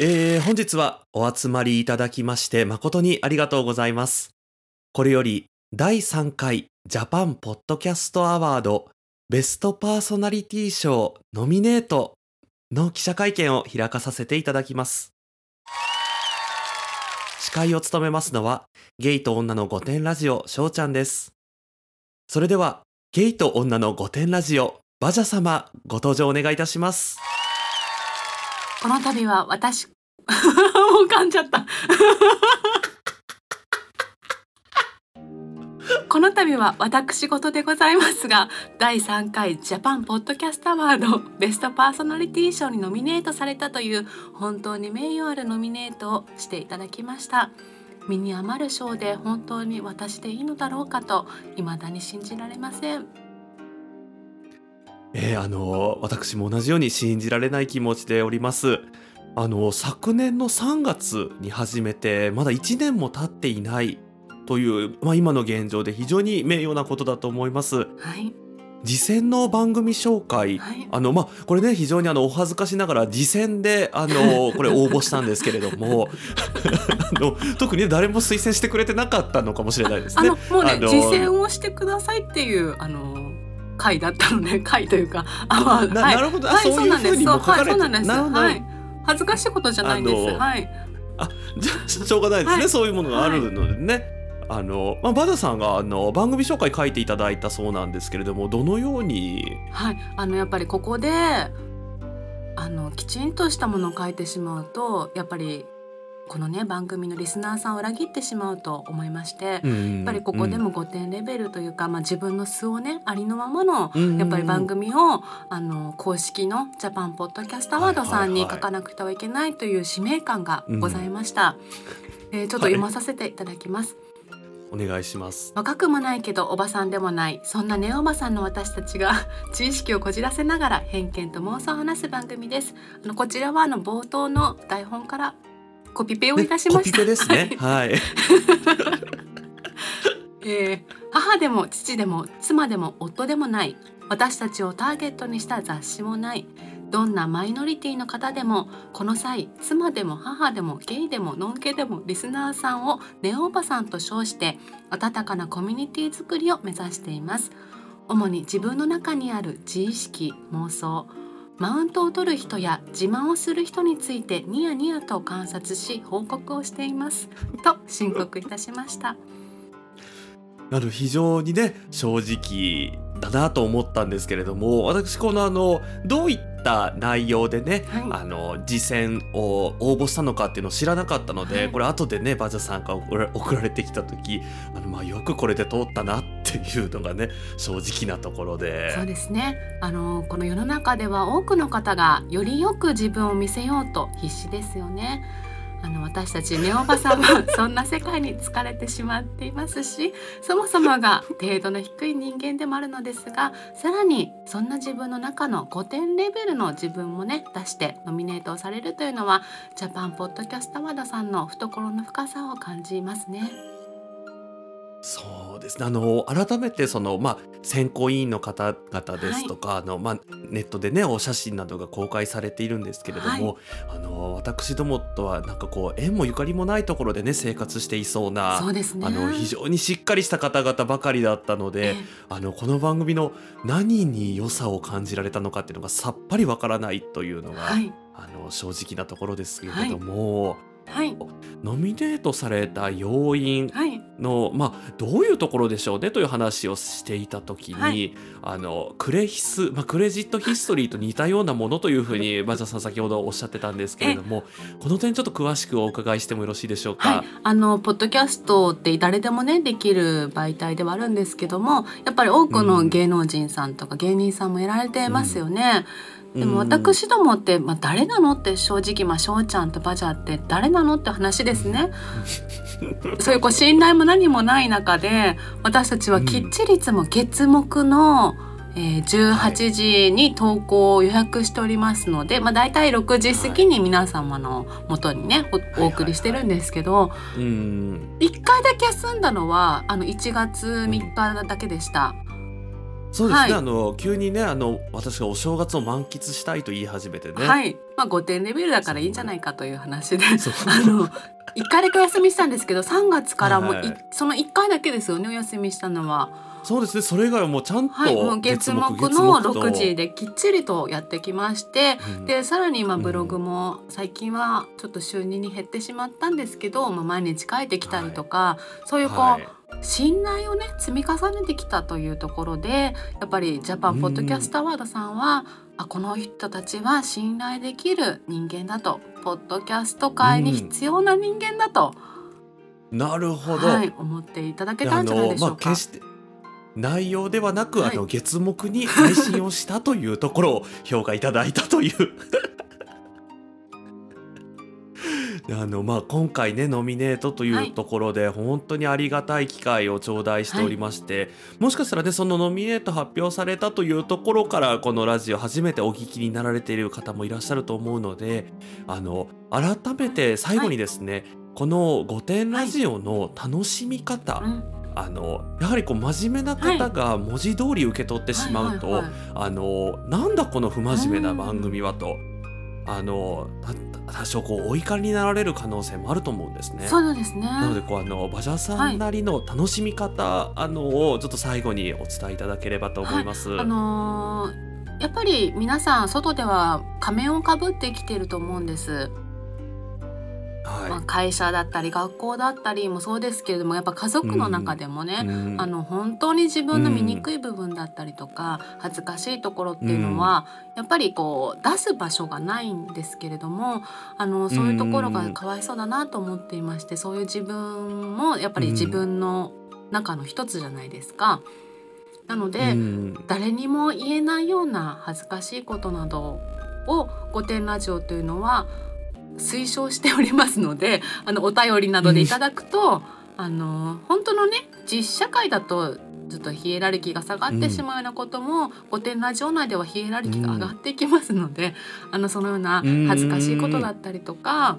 えー、本日はお集まりいただきまして誠にありがとうございます。これより第3回ジャパンポッドキャストアワードベストパーソナリティ賞ノミネートの記者会見を開かさせていただきます。司会を務めますのはゲイと女の御殿ラジオ翔ちゃんです。それではゲイと女の御殿ラジオバジャ様ご登場お願いいたします。この度は私 もう噛んじゃった。この度は私事でございますが第3回ジャパンポッドキャストアワードベストパーソナリティ賞にノミネートされたという本当に名誉あるノミネートをしていただきました。身に余る賞で本当に私でいいのだろうかと未だに信じられません。えーあの私も同じように信じられない気持ちでおります。あの昨年の3月に始めてまだ1年も経っていないという、まあ、今の現状で非常に名誉なことだと思います。はい次戦の番組紹介、はいあのまあこれね非常にあのお恥ずかしながら次戦であの これ応募したんですけれどもあの特にね誰も推薦してくれてなかったのかもしれないですね。あのもうねあの実践をしてくださいっていうあの回だったのね 回というかあまあなはい。なるほど、あはいそういうふうにも書かれてそうなんです。はい。恥ずかしいことじゃないんです。はい。じゃあしょうがないですね、はい。そういうものがあるのでね。あのまあ、バダさんがあの番組紹介書いていただいたそうなんですけれどもどのように？はい。あのやっぱりここであのきちんとしたものを書いてしまうとやっぱりこのね番組のリスナーさんを裏切ってしまうと思いまして、ややっぱりここでも5点レベルというか、まあ、自分の素をねありのままのやっぱり番組をあの公式のジャパンポッドキャストアワードさんに書かなくてはいけないという使命感がございました。えーちょっと読まさせていただきます。お願いします。若くもないけどおばさんでもないそんなネオおばさんの私たちが 知識をこじらせながら偏見と妄想を話す番組です。あのこちらはあの冒頭の台本からコピペをいたしました。コピペですね。はい。えー母でも父でも妻でも夫でもない私たちをターゲットにした雑誌もないどんなマイノリティの方でもこの際妻でも母でもゲイでもノンケでもリスナーさんをネオおばさんと称して温かなコミュニティ作りを目指しています主に自分の中にある自意識妄想マウントを取る人や自慢をする人についてニヤニヤと観察し報告をしています。と申告いたしました。なる非常にね正直だなと思ったんですけれども私このあのどういった内容でね、はいあの次戦を応募したのかっていうのを知らなかったので、はいこれ後でねバジャさんから送ら送られてきた時あの、まあ、よくこれで通ったなっていうのがね正直なところで。そうですねあのこの世の中では多くの方がよりよく自分を見せようと必死ですよね。あの私たちネオバさんは そんな世界に疲れてしまっていますしそもそもが程度の低い人間でもあるのですがさらにそんな自分の中の5点レベルの自分もね出してノミネートをされるというのはジャパンポッドキャスト和田さんの懐の深さを感じますね。ですね。あの改めてその、まあ、選考委員の方々ですとか、あのまあ、ネットでねお写真などが公開されているんですけれども、あの私どもとはなんかこう縁もゆかりもないところでね生活していそうなそうですね。あの非常にしっかりした方々ばかりだったので、ええ。あのこの番組の何に良さを感じられたのかっていうのがさっぱりわからないというのが、はい。あの正直なところですけれども、はい。ノミネートされた要因はいの、まあ、どういうところでしょうねという話をしていた時に、はい。あのクレヒス、まあ、クレジットヒストリーと似たようなものというふうにバジャさん先ほどおっしゃってたんですけれどもこの点ちょっと詳しくお伺いしてもよろしいでしょうか？はい、あのポッドキャストって誰でもねできる媒体ではあるんですけどもやっぱり多くの芸能人さんとか芸人さんもやられてますよね。でもうん。私どもって、まあ、誰なのって正直、まあ、翔ちゃんとバジャって誰なのって話ですね。そういうこう信頼も何もない中で私たちはきっちりいつも月木の、えー、18時に投稿を予約しておりますので、まあ、大体6時過ぎに皆様の元にねおお送りしてるんですけど、うん。1回だけ休んだのはあの1月3日だけでした。そうですね、はい。あの急にねあの私がお正月を満喫したいと言い始めてね。はい、まあ5点レベルだからいいんじゃないかという話で、あの一回だけお休みしたんですけど、3月からもはい。その1回だけですよねお休みしたのは。そうですね。それ以外はもうちゃんとはい、もう月木月の木と。6時できっちりとやってきまして、うん。でさらに今うん。ブログも最近はちょっと収入に減ってしまったんですけど、まあ、毎日書いてきたりとか、そういうこう、はい。信頼をね積み重ねてきたというところでやっぱりジャパンポッドキャストアワードさんは、あこの人たちは信頼できる人間だとポッドキャスト界に必要な人間だと、なるほど、はい、思っていただけでたんじゃないでしょうか。まあ決して内容ではなく、はい。あの月目に配信をしたというところを評価いただいたというあのまあ今回ねノミネートというところで、本当にありがたい機会を頂戴しておりまして、もしかしたらねそのノミネート発表されたというところからこのラジオ初めてお聞きになられている方もいらっしゃると思うのであの改めて最後にですね、この「御殿ラジオ」の楽しみ方、うん。あのやはりこう真面目な方が文字通り受け取ってしまうと、なんだこの不真面目な番組はと、あのた多少こうお怒りになられる可能性もあると思うんですね。そうなんですね。なのでこうあの馬車さんなりの楽しみ方、あのをちょっと最後にお伝えいただければと思います。あのーやっぱり皆さん外では仮面をかぶって生きていると思うんです、はい。まあ、会社だったり学校だったりもそうですけれどもやっぱ家族の中でもね、うん。あの本当に自分の醜い部分だったりとか、恥ずかしいところっていうのは、やっぱりこう出す場所がないんですけれどもあのそういうところがかわいそうだなと思っていましてそういう自分もやっぱり自分の中の一つじゃないですか。なので、うん。誰にも言えないような恥ずかしいことなどを「御殿ラジオ」というのは推奨しておりますので あのお便りなどでいただくと、あの本当のね実社会だとちょっとヒエラルキーが下がってしまうようなことも、御殿ラジオ内ではヒエラルキーが上がっていきますので、あのそのような恥ずかしいことだったりとか、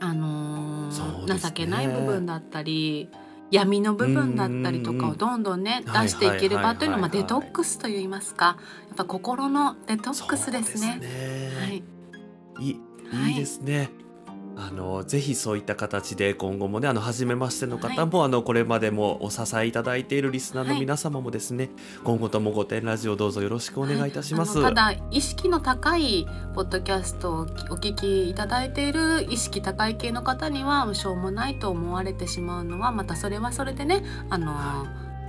あのそうですね。情けない部分だったり闇の部分だったりとかをどんどんねはい出していければというのはデトックスといいますかやっぱ心のデトックスですね。すね。はい、いいはい。いいですね。あのぜひそういった形で今後もねあの初めましての方も、あのこれまでもお支えいただいているリスナーの皆様もですね、今後とも御殿ラジオどうぞよろしくお願いい。たします。はいただ意識の高いポッドキャストをお聞きいただいている意識高い系の方にはしょうもないと思われてしまうのはまたそれはそれでねあの、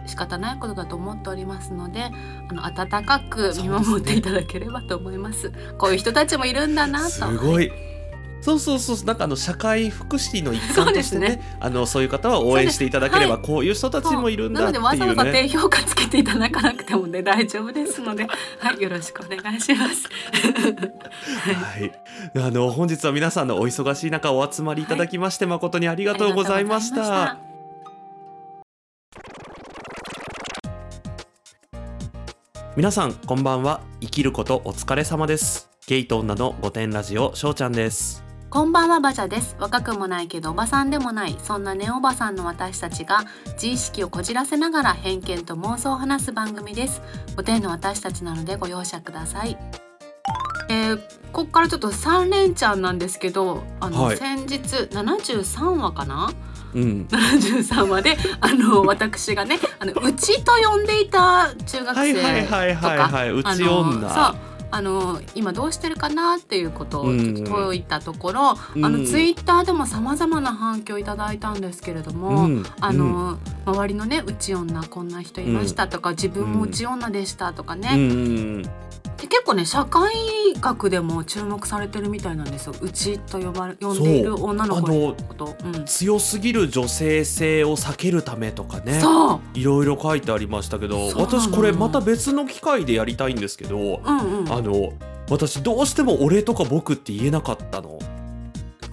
仕方ないことだと思っておりますのであの温かく見守っていただければと思います。こういう人たちもいるんだなと。すごい。そうそうそうなんかあの社会福祉の一環としてねそうですあのそういう方は応援していただければ、こういう人たちもいるんだっていうなのでわざわざね。低評価つけていただかなくてもね大丈夫ですので。はいよろしくお願いします。はい、あの本日は皆さんのお忙しい中お集まりいただきまして、誠にありがとうございました。皆さんこんばんは。生きることお疲れ様です。ゲイと女の御殿ラジオしょうちゃんです。こんばんはバジャです。若くもないけどおばさんでもない。そんなネオおばさんの私たちが自意識をこじらせながら偏見と妄想を話す番組です。お天の私たちなのでご容赦ください。えー、ここからちょっと3連チャンなんですけどあの、はい。先日73話かな？うん73話であの私がねあのうちと呼んでいた中学はいはい生とはいはいかはいうち女。そうあの今どうしてるかなっていうことをちょっと問いたところ、うん。あのツイッターでも様々な反響いただいたんですけれども、うん。あの、周りのねうち女こんな人いましたとか、自分もうち女でしたとかね、で結構ね社会学でも注目されてるみたいなんですようちと呼ばれ呼んでいる女の子のこと。うん強すぎる女性性を避けるためとかねいろいろ書いてありましたけど私これまた別の機会でやりたいんですけどうんうん、あの私どうしても俺とか僕って言えなかったの。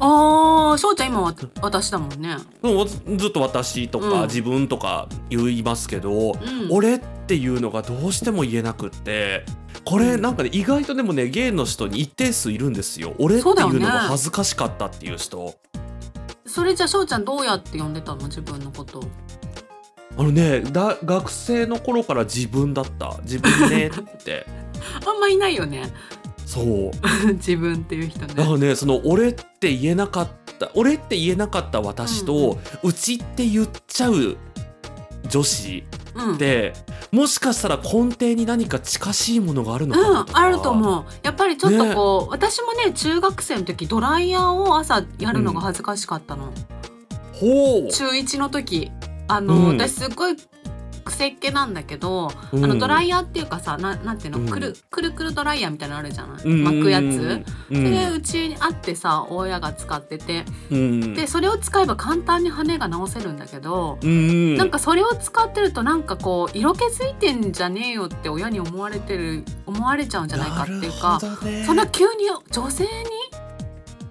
ああ、しょうちゃん今は私だもんね。でもずずっと私とかうん。自分とか言いますけど、うん、俺っていうのがどうしても言えなくってこれなんかね意外とでもねゲイの人に一定数いるんですよ。俺っていうのが恥ずかしかったっていう人。それじゃあしょうちゃんどうやって呼んでたの？自分のこと。あのねだ学生の頃から自分だった。自分ねって。あんまいないよねそう。自分っていう人だかねらねその俺って言えなかった俺って言えなかった私と、うちって言っちゃう女子うん。ってもしかしたら根底に何か近しいものがあるのかうんなとか、あると思う。やっぱりちょっとこう、私もね中学生の時ドライヤーを朝やるのが恥ずかしかったの、ほう。中1の時。あの、うん。私すっごい癖っ気なんだけど、うん。あのドライヤーっていうかさななんていうの、うん。くるくるくるドライヤーみたいなのあるじゃない、うん巻くやつ、うん。それうちにあってさ親が使ってて。うん。でそれを使えば簡単に羽が直せるんだけど、うんなんかそれを使ってるとなんかこう色気づいてんじゃねえよって親に思われてる思われちゃうんじゃないかっていうか、ね。そんな急に女性に？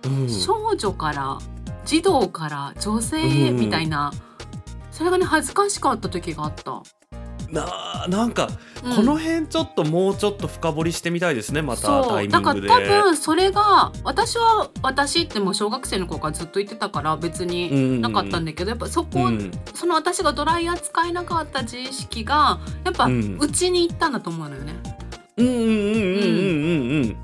うん。少女から児童から女性うん。みたいな、それがね恥ずかしかった時があった。ななんか、うん。この辺ちょっともうちょっと深掘りしてみたいですねまたタそう。イミングで。だから多分それが私は私ってもう小学生の頃からずっと言ってたから別になかったんだけど、やっぱそこ、うん。その私がドライヤー使えなかった自意識がやっぱうん。うちに行ったんだと思うのよね。うんうんうんうんうんうん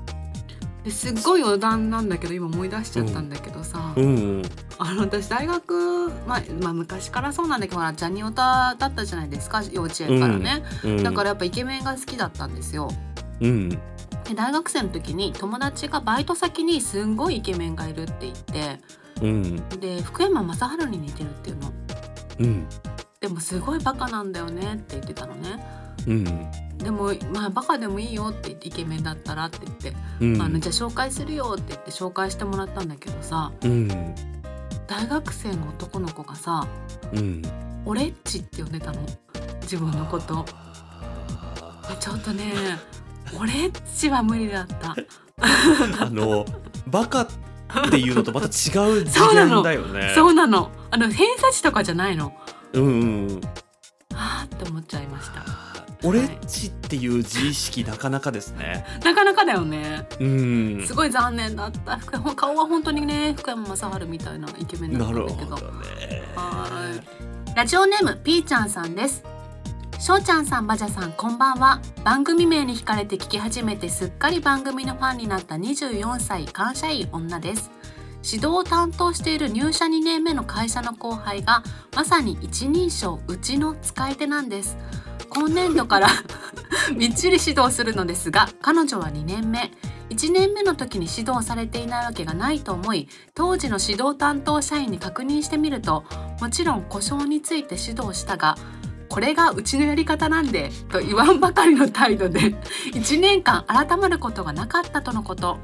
ですっごい余談なんだけど今思い出しちゃったんだけどさ、うんうんあの私大学、まあ、まあ昔からそうなんだけどジャニオタだったじゃないですか幼稚園からね、うん。だからやっぱイケメンが好きだったんですよ。うん。で大学生の時に友達がバイト先にすんごいイケメンがいるって言ってうん。で福山雅治に似てるっていうの。うん。でもすごいバカなんだよねって言ってたのね。うん。でもまあバカでもいいよって言ってイケメンだったらって言って、うん。あのじゃあ紹介するよって言って紹介してもらったんだけどさ。うん大学生の男の子がさうん。オレッチって呼んでたの。自分のこと。でちょっとねオレッチは無理だった。あのバカっていうのとまた違う次 そうなの。元だよね。そうなの。あの偏差値とかじゃないの。うんうんはあって思っちゃいました俺っちっていう自意識なかなかですね。なかなかだよね。うん。すごい残念だった。顔は本当にね福山雅治みたいなイケメンだったなんるだけど。ほどね。はい。ラジオネームピーちゃんさんです。しょうちゃんさんバジャさんこんばんは。番組名に惹かれて聞き始めてすっかり番組のファンになった24歳会社員女です。指導を担当している入社2年目の会社の後輩がまさに一人称うちの使い手なんです今年度から みっちり指導するのですが彼女は2年目。1年目の時に指導されていないわけがないと思い当時の指導担当社員に確認してみるともちろん故障について指導したがこれがうちのやり方なんでと言わんばかりの態度で1年間改まることがなかったとのこと。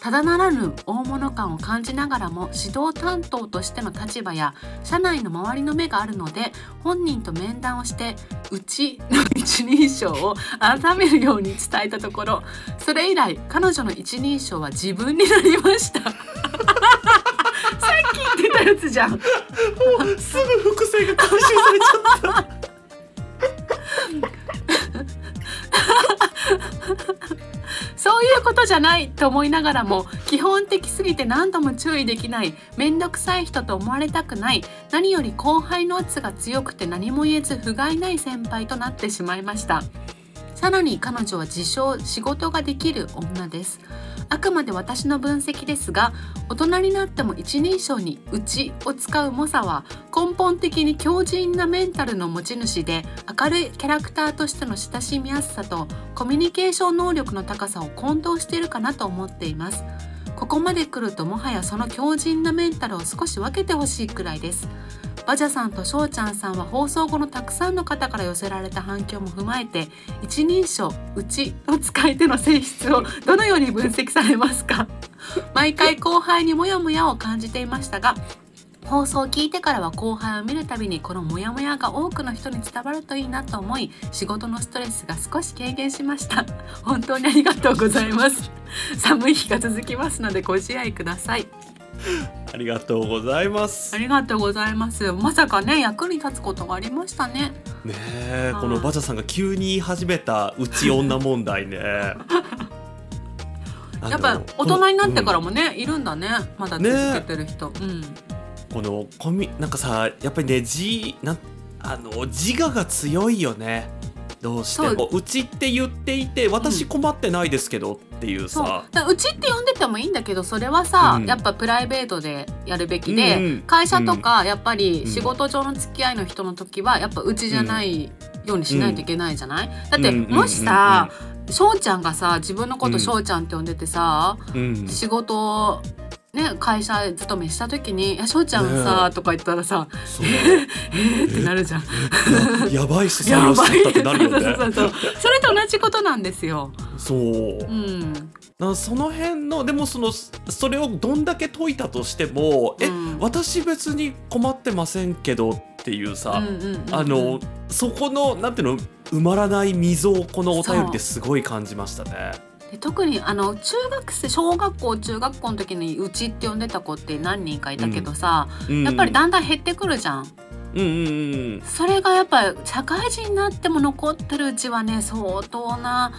ただならぬ大物感を感じながらも指導担当としての立場や社内の周りの目があるので本人と面談をして「うち」の一人称を改めるように伝えたところそれ以来彼女の一人称は自分になりました。さっき言ってたやつじゃん。すぐ伏線が回収されちゃった そういうことじゃないと思いながらも基本的すぎて何度も注意できない面倒くさい人と思われたくない何より後輩の圧が強くて何も言えず不甲斐ない先輩となってしまいました。さらに彼女は自称仕事ができる女です。あくまで私の分析ですが大人になっても一人称に「うち」を使う猛者は根本的に強靭なメンタルの持ち主で明るいキャラクターとしての親しみやすさとコミュニケーション能力の高さを混同しているかなと思っています。ここまで来るともはやその強靭なメンタルを少し分けてほしいくらいです。バジャさんとしょうちゃんさんは放送後のたくさんの方から寄せられた反響も踏まえて一人称「うち」の使い手の性質をどのように分析されますか？毎回後輩にモヤモヤを感じていましたが放送を聞いてからは後輩を見るたびにこのモヤモヤが多くの人に伝わるといいなと思い仕事のストレスが少し軽減しました。本当にありがとうございます。寒い日が続きますのでご自愛ください ありがとうございます。ありがとうございます。まさかね役に立つことがありましたね。ねえはい。このバジャさんが急に言い始めたうち女問題ね。やっぱ大人になってかららもね、いるんだね。まだ続けてる人、うん。このコミなんかさやっぱりね字なんあの自我が強いよねどうしてもう。ちって言っていて私困ってないですけどっていうそう。さ、だからうちって呼んでてもいいんだけどそれはさ、うん。やっぱプライベートでやるべきで、うん。うん会社とかやっぱりうん。仕事上の付き合いの人の時はやっぱうちじゃないようにしないといけないじゃない、だってうん。もしさ翔、ちゃんがさ自分のことうん。翔ちゃんって呼んでてさ、うんうん。仕事ね会社勤めした時に「いや翔ちゃんさ」ねとか言ったらさそう「えー」ってなるじゃん。や やばいっす採用しちゃったってなるよね。それと同じことなんですよ。そう。うん、なその辺のでもそのそれをどんだけ解いたとしても、えうん。私別に困ってませんけどっていうさ、あのそこのなんていうの埋まらない溝をこのお便りですごい感じましたね。で特にあの中学生小学校中学校の時にうちって呼んでた子って何人かいたけどさ、うんやっぱりだんだん減ってくるじゃん。うんうんうんそれがやっぱり社会人になっても残ってるうちはね相当な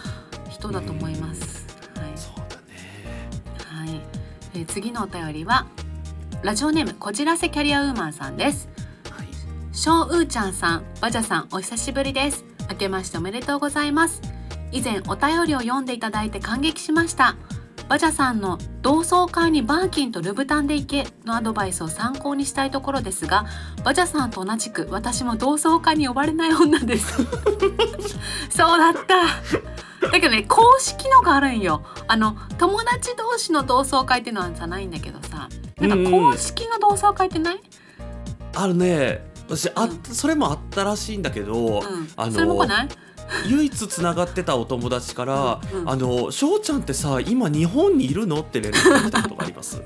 人だと思います。そうだね。はい、はいえー次のお便りはラジオネームこじらせキャリアウーマンさんです。はいショウウーちゃんさん、バジャさん、お久しぶりです。明けましておめでとうございます。以前お便りを読んでいただいて感激しました。バジャさんの同窓会にバーキンとルブタンで行けのアドバイスを参考にしたいところですが、バジャさんと同じく私も同窓会に呼ばれない女です。そうだった。だけどね、公式のがあるんよ。あの友達同士の同窓会っていうのはじゃないんだけどさ、なんか公式の同窓会ってない？あるね私あ、うんそれもあったらしいんだけど、うん。あのそれも来ない？唯一つながってたお友達から「うんあの翔ちゃんってさ今日本にいるの?」って連絡が来たことがあります？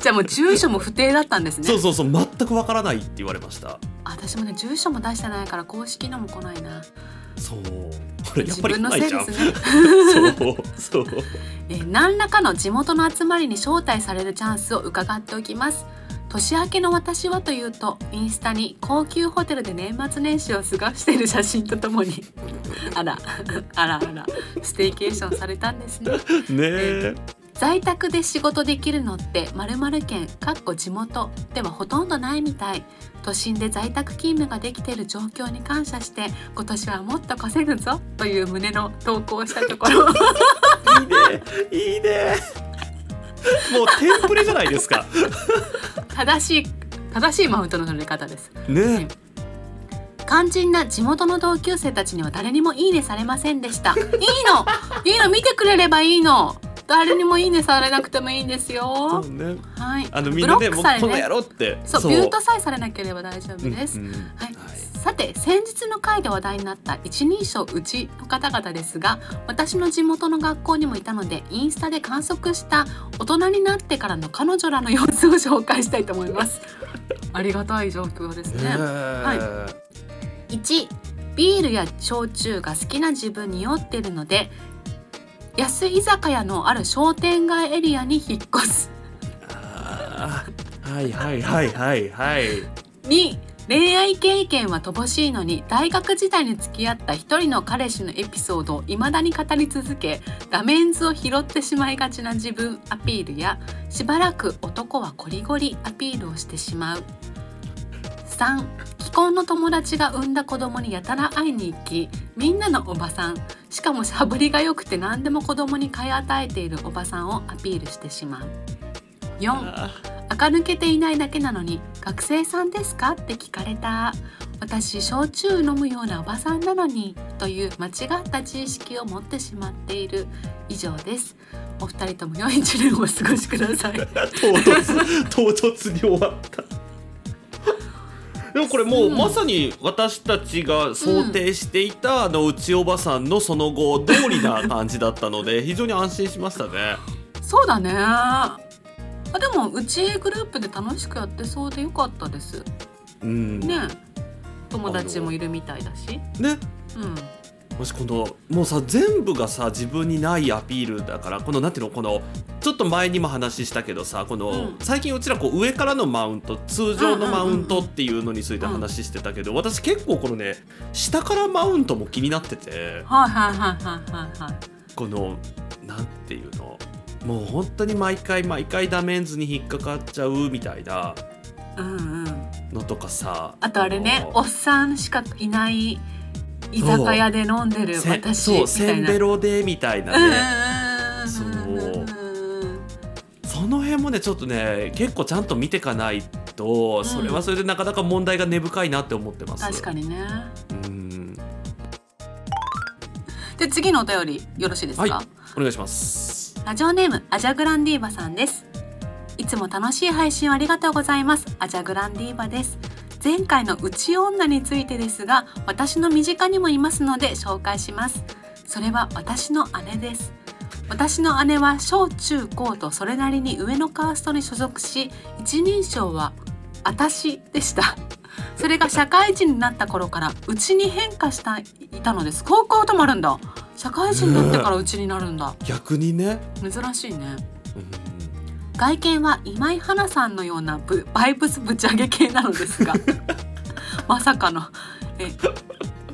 じゃあもう住所も不定だったんですね。そうそうそう全くわからないって言われました。私もね住所も出してないから公式のも来ないな。そうこれやっぱり自分のないじゃん。ね。そうそう。えー何らかの地元の集まりに招待されるチャンスを伺っておきます。年明けの私はというとインスタに高級ホテルで年末年始を過ごしている写真とともに あらあらあらステイケーションされたんですね。ねえ。在宅で仕事できるのって〇〇県かっこ地元ではほとんどないみたい都心で在宅勤務ができている状況に感謝して今年はもっと稼ぐぞという旨の投稿をしたところ いいねいいね。もうテンプレじゃないですか。正しい正しいマウントの取り方です。ね。肝心な地元の同級生たちには誰にもいいねされませんでした。いいの。いいの。見てくれればいいの誰にもいいねされなくてもいいんですそようね。はい。あのみんなでブロックされもうこの野ね郎って。そうビュートさえされなければ大丈夫です、うんうん。はい、さて先日の回で話題になった一人称うちの方々ですが私の地元の学校にもいたのでインスタで観測した大人になってからの彼女らの様子を紹介したいと思います。ありがたい状況ですね。ねは1ビールや焼酎が好きな自分に酔っているので安い居酒屋のある商店街エリアに引っ越すあーはいはいはいはいはい。2恋愛経験は乏しいのに大学時代に付き合った一人の彼氏のエピソードを未だに語り続け画面図を拾ってしまいがちな自分アピールやしばらく男はコリゴリアピールをしてしまう3既婚の友達が産んだ子供にやたら会いに行きみんなのおばさん。しかもしゃぶりが良くて何でも子供に買い与えているおばさんをアピールしてしまう。4あ垢抜けていないだけなのに「学生さんですか?」って聞かれた。私焼酎飲むようなおばさんなのにという間違った知識を持ってしまっている。以上です。お二人とも良い一年をお過ごしください。ー唐突唐突に終わった。でもこれもう、うん。まさに私たちが想定していた、あのうちおばさんのその後通りな感じだったので 非常に安心しましたね。そうだね。あでもうちグループで楽しくやってそうでよかったです。うん、ね。友達もいるみたいだし。ね。うんもしこのもうさ全部がさ自分にないアピールだからこのなんていうのこのちょっと前にも話したけどさこの、うん。最近うちらこう上からのマウント通常のマウントっていうのについて話してたけど、私結構このね下からマウントも気になってて。はいはいはいはいはいはい。このなんていうのもう本当に毎回毎回ダメンズに引っかかっちゃうみたいなうんうん。のとかさあとあれねのおっさんしかいない居酒屋で飲んでるせ私そうみたいな。せんべろでみたいなうんね、うんうその辺もねちょっとね結構ちゃんと見ていかないと、ん。それはそれでなかなか問題が根深いなって思ってます。確かにね。うん。で次のお便りよろしいですか、はい。お願いします。ラジオネームアジャグランディーバさんです。いつも楽しい配信をありがとうございます。アジャグランディーバです前回のうち女についてですが私の身近にもいますので紹介します。それは私の姉です。私の姉は小中高とそれなりに上のカーストに所属し一人称は私でした。それが社会人になった頃からうちに変化したいたのです。高校ともあるんだ。社会人になってからうちになるんだ。逆にね、珍しいね。うん外見は今井花さんのようなブバイブスぶち上げ系なのですが。まさかの。え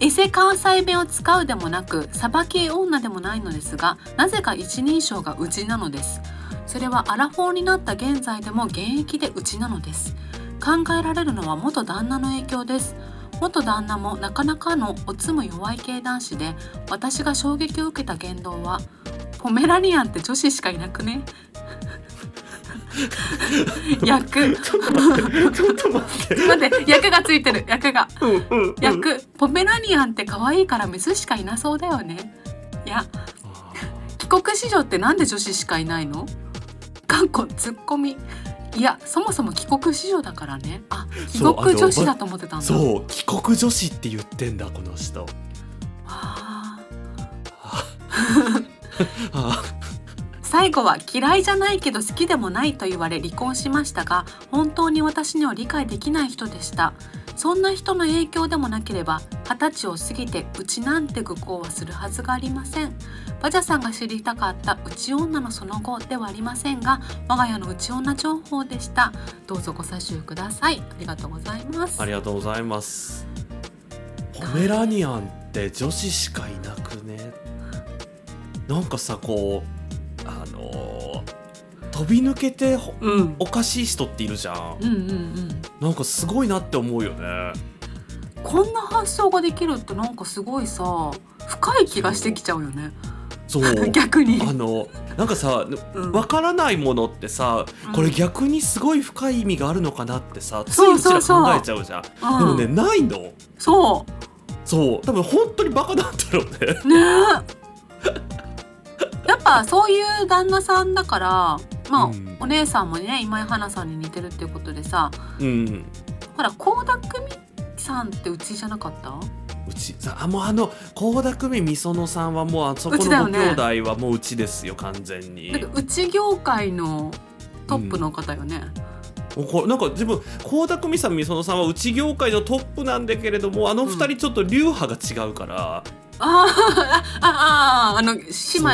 エセ関西弁を使うでもなくサバ系女でもないのですがなぜか一人称がうちなのです。それはアラフォーになった現在でも現役でうちなのです。考えられるのは元旦那の影響です。元旦那もなかなかのおつむ弱い系男子で私が衝撃を受けた言動はポメラニアンって女子しかいなくね？役。ちょっと待って待って。役がついてる。役が。うんうんうん。役。ポメラニアンって可愛いからメスしかいなそうだよね。いや。あ帰国子女ってなんで女子しかいないの？かっこツッコミ。いやそもそも帰国子女だからね。あ帰国女子だと思ってたんだ。ーそう帰国女子って言ってんだこの人。ああ最後は嫌いじゃないけど好きでもないと言われ離婚しましたが本当に私には理解できない人でした。そんな人の影響でもなければ二十歳を過ぎてうちなんて愚行はするはずがありません。バジャさんが知りたかったうち女のその後ではありませんが我が家のうち女情報でした。どうぞご査集ください。ありがとうございます。ありがとうございます。ポメラニアンって女子しかいなくね。なんかさこうあのー飛び抜けてほうん。おかしい人っているじゃん。うんうんうん。なんかすごいなって思うよね。こんな発想ができるってなんかすごいさ深い気がしてきちゃうよね。そう。逆に。あのなんかさうん。わからないものってさうん。これ逆にすごい深い意味があるのかなってさついそうう。ちらそうそう考えちゃうじゃん。うん。でもねないの。そそう。多分本当にバカなんだろうね。うねぱそういう旦那さんだからまあ、うん。お姉さんもね今井花さんに似てるっていうことでさうんほら倖田來未さんってうちじゃなかった？うちさあもうあの倖田來未みそのさんはもうあそこのご兄弟はもううちですよ完全に。なんかうち業界のトップの方よね、もうこれなんか自分倖田來未さんみそのさんはうち業界のトップなんだけれどもあの二人ちょっと流派が違うから、あーああああの姉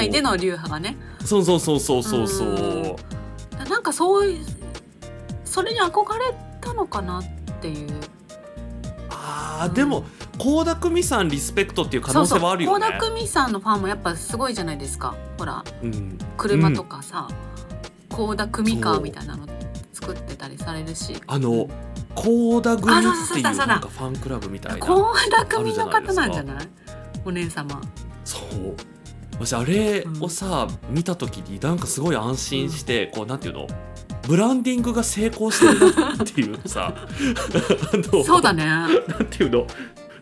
妹での流派がね。そう。そうそうそうそうそう。うん。なんかそういうそれに憧れたのかなっていう。あーでも倖田來未さんリスペクトっていう可能性はあるよね。倖田來未さんのファンもやっぱすごいじゃないですか。ほら。うん。車とかさ倖、田來未カーみたいなの作ってたりされるし。あの倖田組あっていうなんかファンクラブみたいな倖田來未の方なんじゃない？お姉様。そう。私あれをさ、見た時になんかすごい安心して、こうなんていうの？ブランディングが成功してるなっていうさ。そうだね。なんていうの？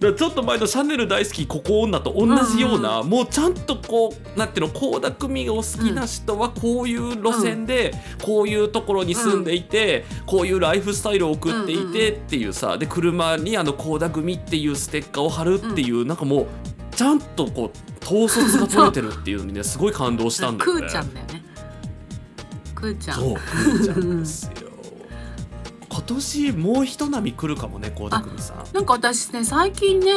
ちょっと前のシャネル大好きここ女と同じような、もうちゃんとこうなんていうの？倖田來未を好きな人はこういう路線で、こういうところに住んでいて、こういうライフスタイルを送っていてっていうさで車にあの倖田來未っていうステッカーを貼るっていう、なんかもうちゃんとこう統率が取れてるっていうのにねすごい感動したんだよね。クーちゃんだよねクーちゃんそうクーちゃんですよ。今年もう一波来るかもね倖田來未さん。なんか私ね最近ね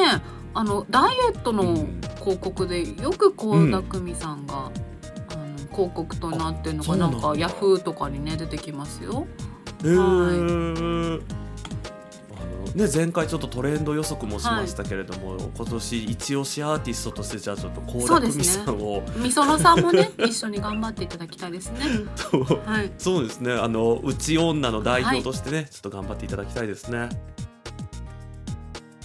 あのダイエットのうん広告でよく倖田來未さんが、あの広告となってるのがなんかヤフーとかにね出てきますよ。へーあのね、前回ちょっとトレンド予測もしましたけれども、今年一押しアーティストとしてじゃあちょっと倖田來未さんをみそのさんもね 一緒に頑張っていただきたいですね。そう。はい。そうですね。あの内女の代表としてね、ちょっと頑張っていただきたいですね。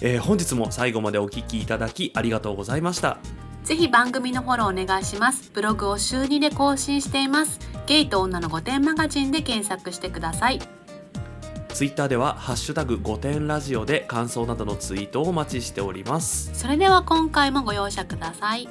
えー本日も最後までお聞きいただきありがとうございました。ぜひ番組のフォローお願いします。ブログを週2で更新しています。ゲイと女の御殿マガジンで検索してくださいツイッターではハッシュタグ5点ラジオで感想などのツイートをお待ちしております。それでは今回もご容赦ください